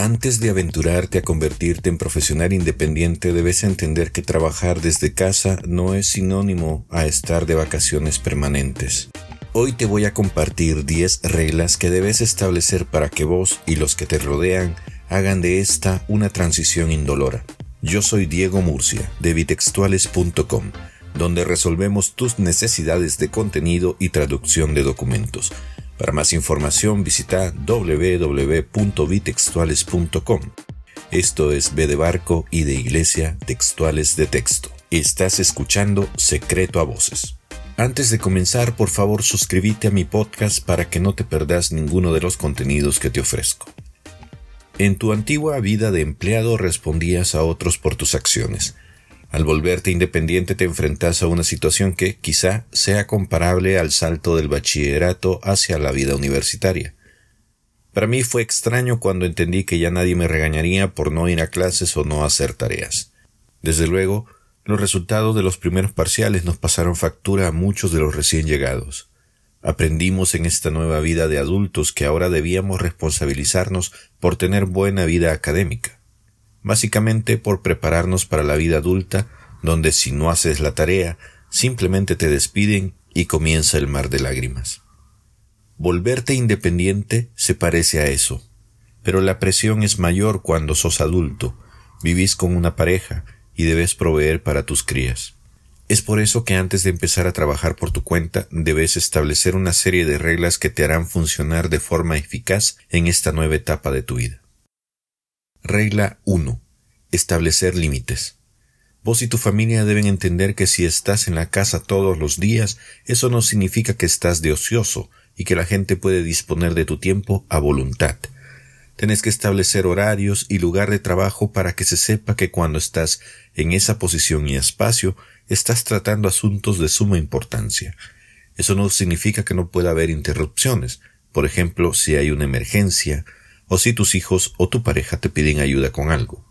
Antes de aventurarte a convertirte en profesional independiente, debes entender que trabajar desde casa no es sinónimo a estar de vacaciones permanentes. Hoy te voy a compartir 10 reglas que debes establecer para que vos y los que te rodean hagan de esta una transición indolora. Yo soy Diego Murcia, de bitextuales.com, donde resolvemos tus necesidades de contenido y traducción de documentos para más información visita www.bitextuales.com. Esto es B de Barco y de Iglesia Textuales de Texto. Estás escuchando Secreto a Voces. Antes de comenzar, por favor suscríbete a mi podcast para que no te perdas ninguno de los contenidos que te ofrezco. En tu antigua vida de empleado respondías a otros por tus acciones. Al volverte independiente te enfrentas a una situación que quizá sea comparable al salto del bachillerato hacia la vida universitaria. Para mí fue extraño cuando entendí que ya nadie me regañaría por no ir a clases o no hacer tareas. Desde luego, los resultados de los primeros parciales nos pasaron factura a muchos de los recién llegados. Aprendimos en esta nueva vida de adultos que ahora debíamos responsabilizarnos por tener buena vida académica básicamente por prepararnos para la vida adulta, donde si no haces la tarea, simplemente te despiden y comienza el mar de lágrimas. Volverte independiente se parece a eso, pero la presión es mayor cuando sos adulto, vivís con una pareja y debes proveer para tus crías. Es por eso que antes de empezar a trabajar por tu cuenta debes establecer una serie de reglas que te harán funcionar de forma eficaz en esta nueva etapa de tu vida. Regla 1. Establecer límites. Vos y tu familia deben entender que si estás en la casa todos los días, eso no significa que estás de ocioso y que la gente puede disponer de tu tiempo a voluntad. Tenés que establecer horarios y lugar de trabajo para que se sepa que cuando estás en esa posición y espacio, estás tratando asuntos de suma importancia. Eso no significa que no pueda haber interrupciones. Por ejemplo, si hay una emergencia, o si tus hijos o tu pareja te piden ayuda con algo.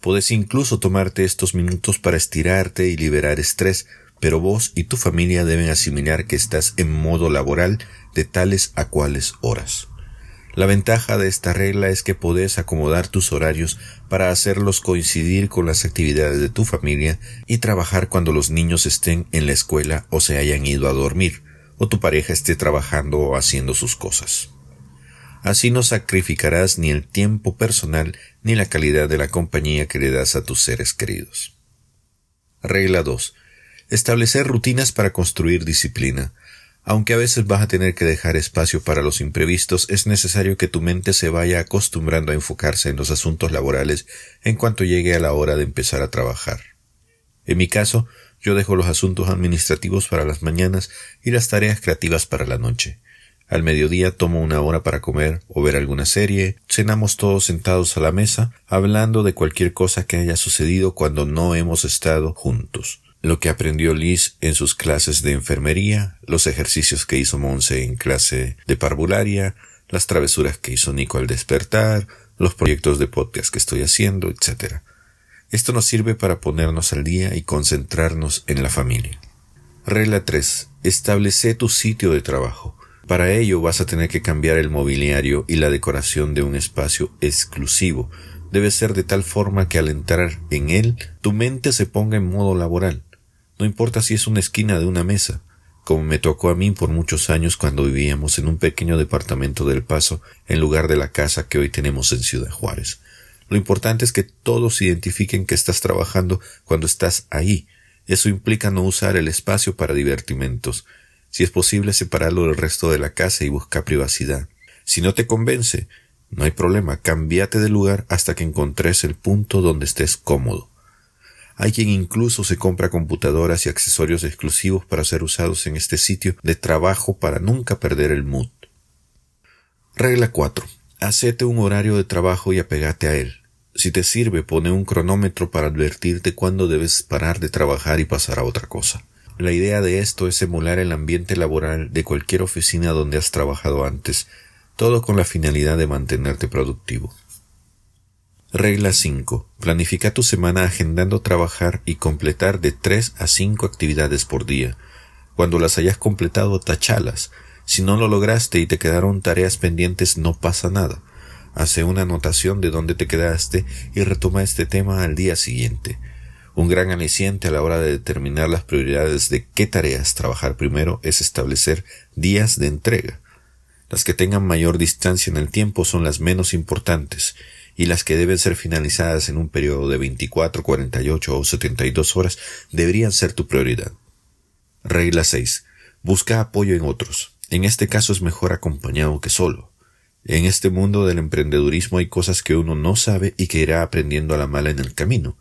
Puedes incluso tomarte estos minutos para estirarte y liberar estrés, pero vos y tu familia deben asimilar que estás en modo laboral de tales a cuales horas. La ventaja de esta regla es que podés acomodar tus horarios para hacerlos coincidir con las actividades de tu familia y trabajar cuando los niños estén en la escuela o se hayan ido a dormir, o tu pareja esté trabajando o haciendo sus cosas. Así no sacrificarás ni el tiempo personal ni la calidad de la compañía que le das a tus seres queridos. Regla 2. Establecer rutinas para construir disciplina. Aunque a veces vas a tener que dejar espacio para los imprevistos, es necesario que tu mente se vaya acostumbrando a enfocarse en los asuntos laborales en cuanto llegue a la hora de empezar a trabajar. En mi caso, yo dejo los asuntos administrativos para las mañanas y las tareas creativas para la noche. Al mediodía tomo una hora para comer o ver alguna serie, cenamos todos sentados a la mesa, hablando de cualquier cosa que haya sucedido cuando no hemos estado juntos. Lo que aprendió Liz en sus clases de enfermería, los ejercicios que hizo Monse en clase de parvularia, las travesuras que hizo Nico al despertar, los proyectos de podcast que estoy haciendo, etc. Esto nos sirve para ponernos al día y concentrarnos en la familia. Regla 3. Establece tu sitio de trabajo. Para ello vas a tener que cambiar el mobiliario y la decoración de un espacio exclusivo. Debe ser de tal forma que al entrar en él tu mente se ponga en modo laboral. No importa si es una esquina de una mesa, como me tocó a mí por muchos años cuando vivíamos en un pequeño departamento del Paso en lugar de la casa que hoy tenemos en Ciudad Juárez. Lo importante es que todos identifiquen que estás trabajando cuando estás ahí. Eso implica no usar el espacio para divertimentos. Si es posible, separarlo del resto de la casa y busca privacidad. Si no te convence, no hay problema, cambiate de lugar hasta que encontres el punto donde estés cómodo. Hay quien incluso se compra computadoras y accesorios exclusivos para ser usados en este sitio de trabajo para nunca perder el mood. Regla 4. Hacete un horario de trabajo y apegate a él. Si te sirve, pone un cronómetro para advertirte cuándo debes parar de trabajar y pasar a otra cosa. La idea de esto es emular el ambiente laboral de cualquier oficina donde has trabajado antes, todo con la finalidad de mantenerte productivo. Regla 5. Planifica tu semana agendando trabajar y completar de 3 a 5 actividades por día. Cuando las hayas completado, tachalas. Si no lo lograste y te quedaron tareas pendientes, no pasa nada. Hace una anotación de dónde te quedaste y retoma este tema al día siguiente. Un gran aliciente a la hora de determinar las prioridades de qué tareas trabajar primero es establecer días de entrega. Las que tengan mayor distancia en el tiempo son las menos importantes y las que deben ser finalizadas en un periodo de 24, 48 o 72 horas deberían ser tu prioridad. Regla 6. Busca apoyo en otros. En este caso es mejor acompañado que solo. En este mundo del emprendedurismo hay cosas que uno no sabe y que irá aprendiendo a la mala en el camino.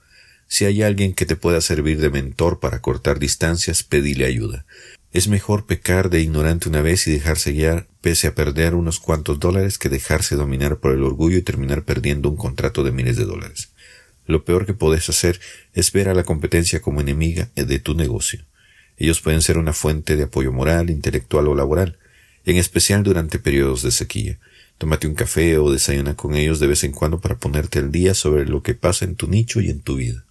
Si hay alguien que te pueda servir de mentor para cortar distancias, pedile ayuda. Es mejor pecar de ignorante una vez y dejarse guiar pese a perder unos cuantos dólares que dejarse dominar por el orgullo y terminar perdiendo un contrato de miles de dólares. Lo peor que puedes hacer es ver a la competencia como enemiga de tu negocio. Ellos pueden ser una fuente de apoyo moral, intelectual o laboral, en especial durante periodos de sequía. Tómate un café o desayuna con ellos de vez en cuando para ponerte al día sobre lo que pasa en tu nicho y en tu vida.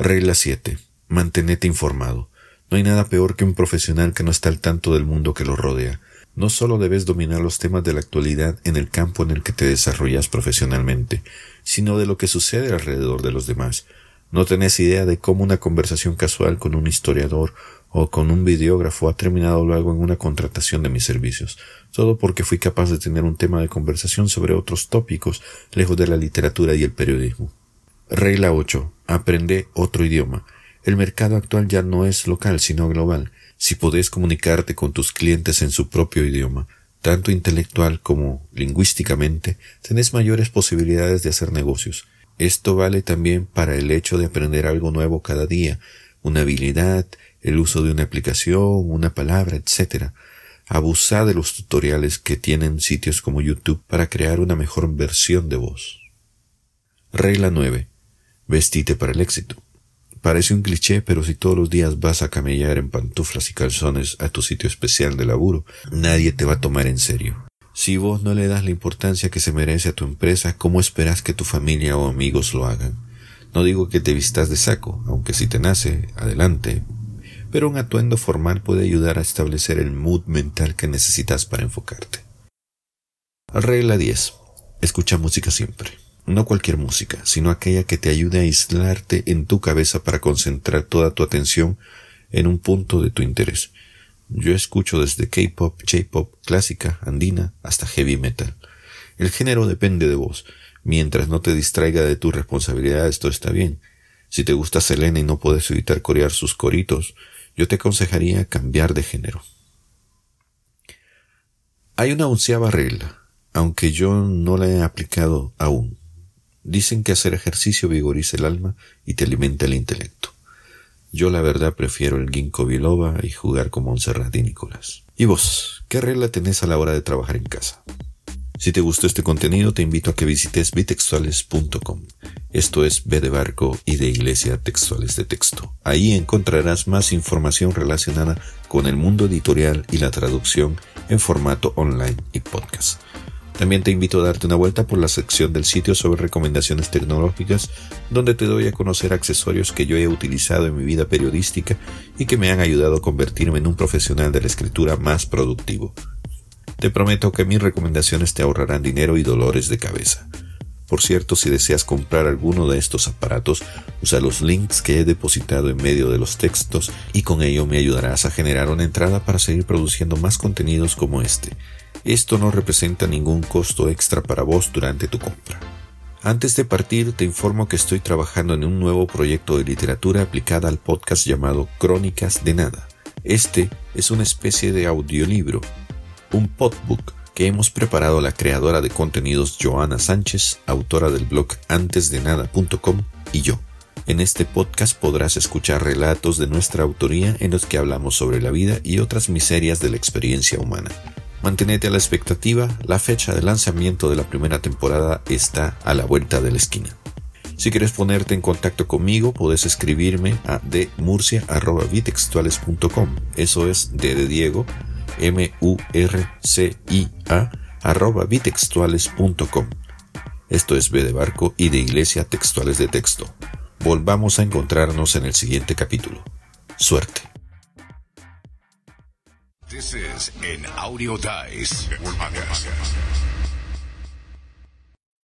Regla 7. Mantenete informado. No hay nada peor que un profesional que no está al tanto del mundo que lo rodea. No solo debes dominar los temas de la actualidad en el campo en el que te desarrollas profesionalmente, sino de lo que sucede alrededor de los demás. No tenés idea de cómo una conversación casual con un historiador o con un videógrafo ha terminado luego en una contratación de mis servicios, todo porque fui capaz de tener un tema de conversación sobre otros tópicos lejos de la literatura y el periodismo. Regla 8. Aprende otro idioma. El mercado actual ya no es local, sino global si podés comunicarte con tus clientes en su propio idioma, tanto intelectual como lingüísticamente, tenés mayores posibilidades de hacer negocios. Esto vale también para el hecho de aprender algo nuevo cada día, una habilidad, el uso de una aplicación, una palabra, etc. Abusa de los tutoriales que tienen sitios como YouTube para crear una mejor versión de vos. Regla 9. Vestite para el éxito. Parece un cliché, pero si todos los días vas a camellar en pantuflas y calzones a tu sitio especial de laburo, nadie te va a tomar en serio. Si vos no le das la importancia que se merece a tu empresa, ¿cómo esperas que tu familia o amigos lo hagan? No digo que te vistas de saco, aunque si te nace, adelante. Pero un atuendo formal puede ayudar a establecer el mood mental que necesitas para enfocarte. Regla 10. Escucha música siempre. No cualquier música, sino aquella que te ayude a aislarte en tu cabeza para concentrar toda tu atención en un punto de tu interés. Yo escucho desde K-pop, J-pop, clásica, andina, hasta heavy metal. El género depende de vos. Mientras no te distraiga de tu responsabilidad, esto está bien. Si te gusta Selena y no puedes evitar corear sus coritos, yo te aconsejaría cambiar de género. Hay una onceava regla, aunque yo no la he aplicado aún. Dicen que hacer ejercicio vigoriza el alma y te alimenta el intelecto. Yo la verdad prefiero el ginkgo biloba y jugar con Montserrat y Nicolás. ¿Y vos? ¿Qué regla tenés a la hora de trabajar en casa? Si te gustó este contenido, te invito a que visites bitextuales.com. Esto es B de Barco y de Iglesia Textuales de Texto. Ahí encontrarás más información relacionada con el mundo editorial y la traducción en formato online y podcast. También te invito a darte una vuelta por la sección del sitio sobre recomendaciones tecnológicas, donde te doy a conocer accesorios que yo he utilizado en mi vida periodística y que me han ayudado a convertirme en un profesional de la escritura más productivo. Te prometo que mis recomendaciones te ahorrarán dinero y dolores de cabeza. Por cierto, si deseas comprar alguno de estos aparatos, usa los links que he depositado en medio de los textos y con ello me ayudarás a generar una entrada para seguir produciendo más contenidos como este. Esto no representa ningún costo extra para vos durante tu compra. Antes de partir, te informo que estoy trabajando en un nuevo proyecto de literatura aplicada al podcast llamado Crónicas de Nada. Este es una especie de audiolibro, un podbook que hemos preparado la creadora de contenidos Joana Sánchez, autora del blog antesdenada.com y yo. En este podcast podrás escuchar relatos de nuestra autoría en los que hablamos sobre la vida y otras miserias de la experiencia humana. Mantenete a la expectativa, la fecha de lanzamiento de la primera temporada está a la vuelta de la esquina. Si quieres ponerte en contacto conmigo, puedes escribirme a demurcia.bitextuales.com. Eso es D de Diego, M-U-R-C-I-A, arroba bitextuales.com. Esto es B de Barco y de Iglesia Textuales de Texto. Volvamos a encontrarnos en el siguiente capítulo. Suerte. This is an audio dice podcast.